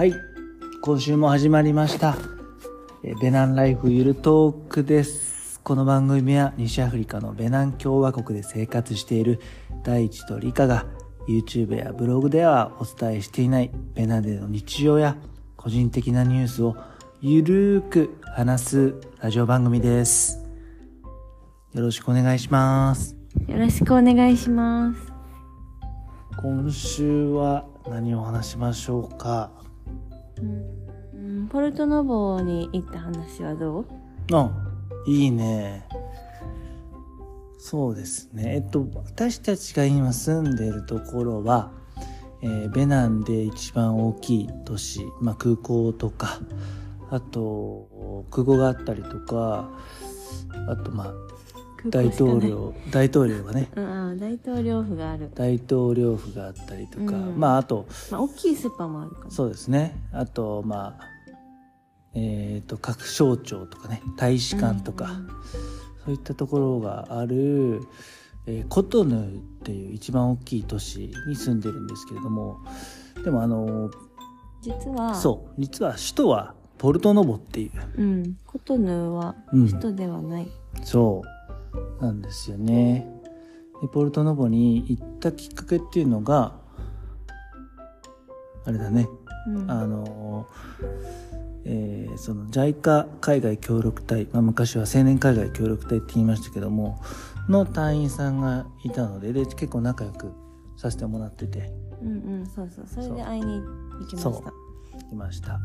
はい。今週も始まりました。えーベナンライフゆるトークです。この番組は西アフリカのベナン共和国で生活している大地と理科が YouTube やブログではお伝えしていないベナンでの日常や個人的なニュースをゆるーく話すラジオ番組です。よろしくお願いします。よろしくお願いします。今週は何を話しましょうか？ポルトノボに行った話はどう？あ、いいね。そうですね。えっと、私たちが今住んでるところは、えーベナンで一番大きい都市、まあ空港とか、あと、空港があったりとか、あと、まあ、大統。領、大統領がね、うん、うん大統領府がある。大統領府があったりとか、うんまあ、あと、まあ、大きいスーパーもあるかな。そうですね。あと、まあ、えっ、と、各省庁とかね、大使館とか、そういったところがある、えーコトヌーっていう一番大きい都市に住んでるんですけれども、でもあの、実は、そう、実は首都はポルトノボっていう、う。ん。コトヌーはうん首都ではない。そう、なんですよね。で、ポルトノボに行ったきっかけっていうのが、あれだね、うん。あの、えーその JICA 海外協力隊、まあ、昔は青年海外協力隊って言いましたけどもの隊員さんがいたのでで結構仲良くさせてもらっててうんうん、そうそう。それで会いに行きまそした。いました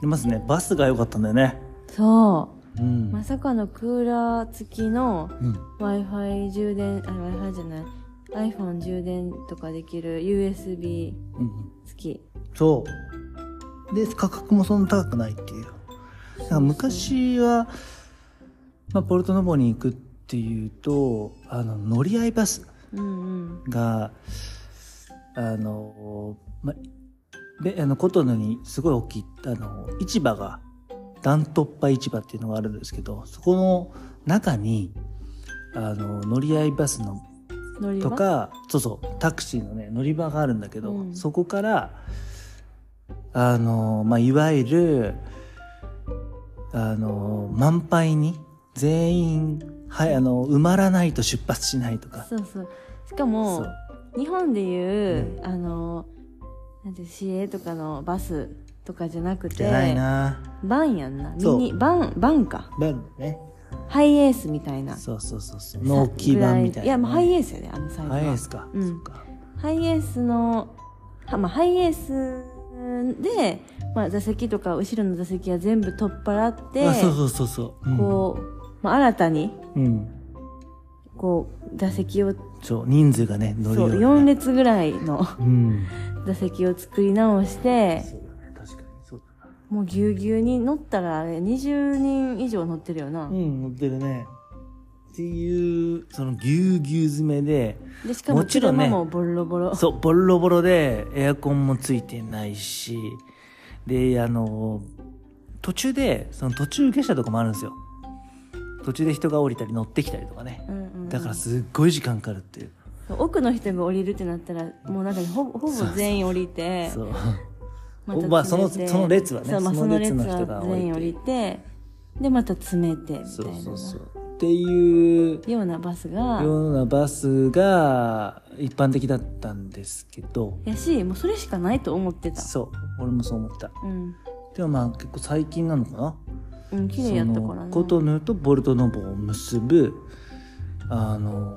でまずねバスが良かったんだよねそうう。ん、まさかのクーラー付きのうん、Wi-Fi 充電、あ、Wi-Fi じゃない。iPhone 充電とかできる USB うん、付き。そうで価格もそんな高くないっていうだから昔は、まあ、ポルトノボに行くっていうとあの乗り合いバスうんうん。があの、ま、であのコトヌにすごい大きいあの市場がダントッパ市場っていうのがあるんですけどそこの中にあの乗り合いバスのとかそうそうタクシーのね乗り場があるんだけど、うん。そこからあの、まあ、いわゆるあの満杯に全員はいあの埋まらないと出発しないとか。そうそう。しかそもう。日本でいう、あのなんて市営とかのバスとかじゃなくてじゃないな。バンやんな。ミそう。ニバンバンか。バンね。ハイエースみたいな。そうそうそうそう。の大きい版みたいな、い。やもうハイエースやであのサイズは。ハイエースか、うん。そっか。ハイエースのは、まあ、ハイエースで、まあ、座席とか後ろの座席は全部取っ払ってあそうそうそうそう、うん、こう、まあ、新たにうん。こう座席をそう人数がね乗るそうように、4ね、列ぐらいのうん。座席を作り直してそうもうぎゅうぎゅうに乗ったらあれ20人以上乗ってるよな、うん乗ってるね。っていうそのぎゅうぎゅう詰めででしかももちろんね車もボロボロ。そうボロボロでエアコンもついてないしであの途中でその途中下車とかもあるんですよ。途中で人が降りたり乗ってきたりとかね。うんうんうん。だからすっごい時間かかるっていう。奥の人が降りるってなったらもうなんかほぼほぼ全員降りてそうまたまあそのその列はねそうまあ、その列その人が全員降りてでまた詰めてみたいな。そうそうそう。っていう。ようなバスが。ようなバスが一般的だったんですけど。やしもうそれしかないと思ってた。そう。俺もそう思った。うん。でもまあ結構最近なのかな。うん綺麗やったからね。コトヌとボルトノボを結ぶあの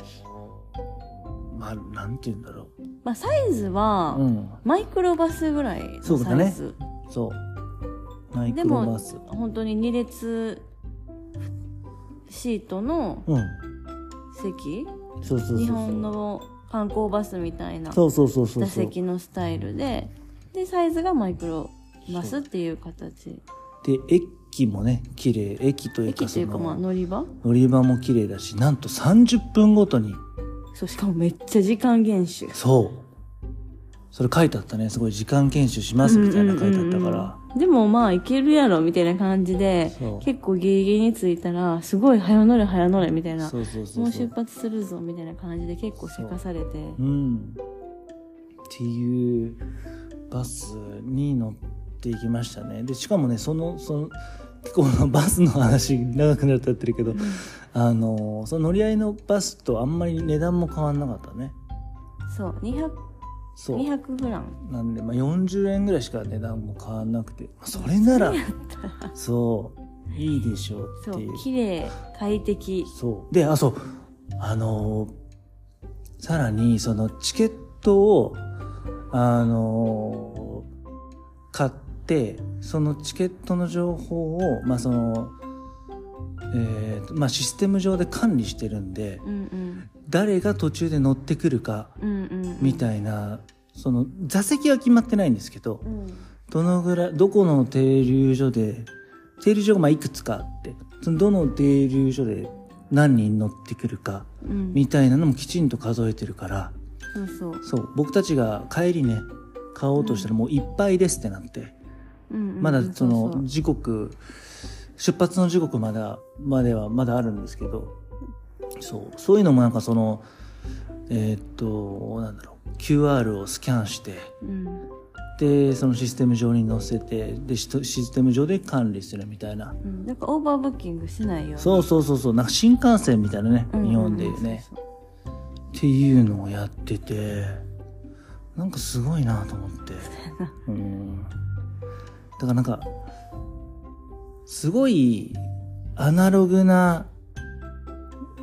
まあなんて言うんだろまあサイズは、ううん。マイクロバスぐらいのそうだね。サイズ、そう。マイでもクロバス。本当に2列シートのうん。席？そうそうそうそう。日本の観光バスみたいなそうそうそうそう座そう。席のスタイルで。でサイズがマイクロバスっていう形。で駅もね綺麗。駅というかそ駅っていうかまあの乗り場？乗り場も綺麗だしなんと30分ごとにそうしかもめっちゃ時間厳守。そう。それ書いてあったね。すごい時間研修しますみたいな書いてあったから、でもまあいけるやろみたいな感じで結構ギリギリに着いたらすごい早乗れ早乗れみたいな。そうそうそうもう出発するぞみたいな感じで結構せかされて。うん。っていうバスに乗っていきましたね。でしかもねそのそのこのバスの話長くなっちゃってるけど、あのその乗り合いのバスとあんまり値段も変わんなかったね。そう200そう。200フランなんで、まあ、40円ぐらいしか値段も変わんなくて、まあそれならそういいでしょうそっていう。う綺麗快適。そう。であそう。あのーさらにそのチケットをあのー買ってそのチケットの情報をまあそのえーとまあ、システム上で管理してるんでうんうん。誰が途中で乗ってくるかみたいなその座席は決まってないんですけどうん。どのぐらいどこの停留所で停留所がまあいくつかあってそのどの停留所で何人乗ってくるかうん。みたいなのもきちんと数えてるからそうそう。そう僕たちが帰りね買おうとしたらもういっぱいですってなって、まだその時刻出発の時刻まだまではまだあるんですけどそう。そういうのもなんかそのえーっとなんだろう。QR をスキャンしてうん。でそのシステム上に載せてでシステム上で管理するみたいな。うん。なんかオーバーブッキングしないようにそうそうそうそう。なんか新幹線みたいなね、日本でね。っていうのをやっててなんかすごいなと思って。うんだからなんかすごいアナログな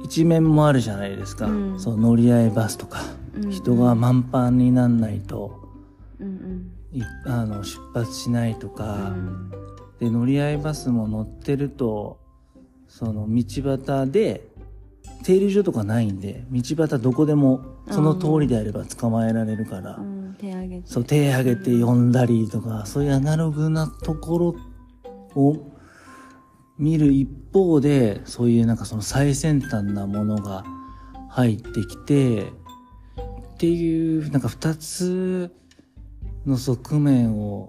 一面もあるじゃないですか、うん。そう乗り合いバスとか、うんうん。人が満帆になんないと。うんいあの出発しないとうんうか、ん。で乗り合いバスも乗ってるとその道端で停留所とかないんで道端どこでもその通りであれば捕まえられるから、うん。手上げて。そう手挙げて呼んだりとか、そういうアナログなところを見る一方でそういうなんかその最先端なものが入ってきてっていうなんか二つの側面を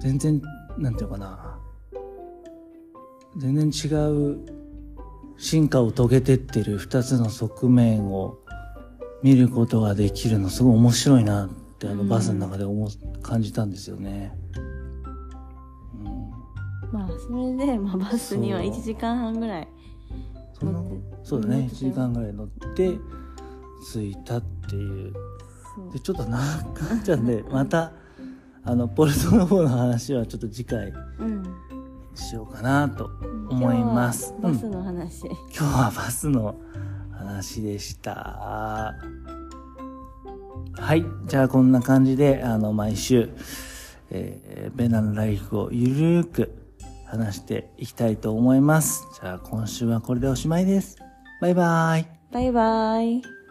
全然なんていうのかな。全然違う進化を遂げてってる二つの側面を見ることができるのすごい面白いなってあのうん。バスの中で思う感じたんですよね。うん。まあそれで、まあ、バスにはそう1時間半ぐらい。乗ってそうだね。1乗ってたよ。時間ぐらい乗って着いたっていう。でちょっと長くなっちゃうんで またあのポルトの方の話はちょっと次回うん。しようかなと思います。バスうん。の話、今日はバスの話でした。はい。じゃあこんな感じで、あの、毎週、えーベナのライフをゆるーく話していきたいと思います。じゃあ今週はこれでおしまいです。バイバイ。バイバイ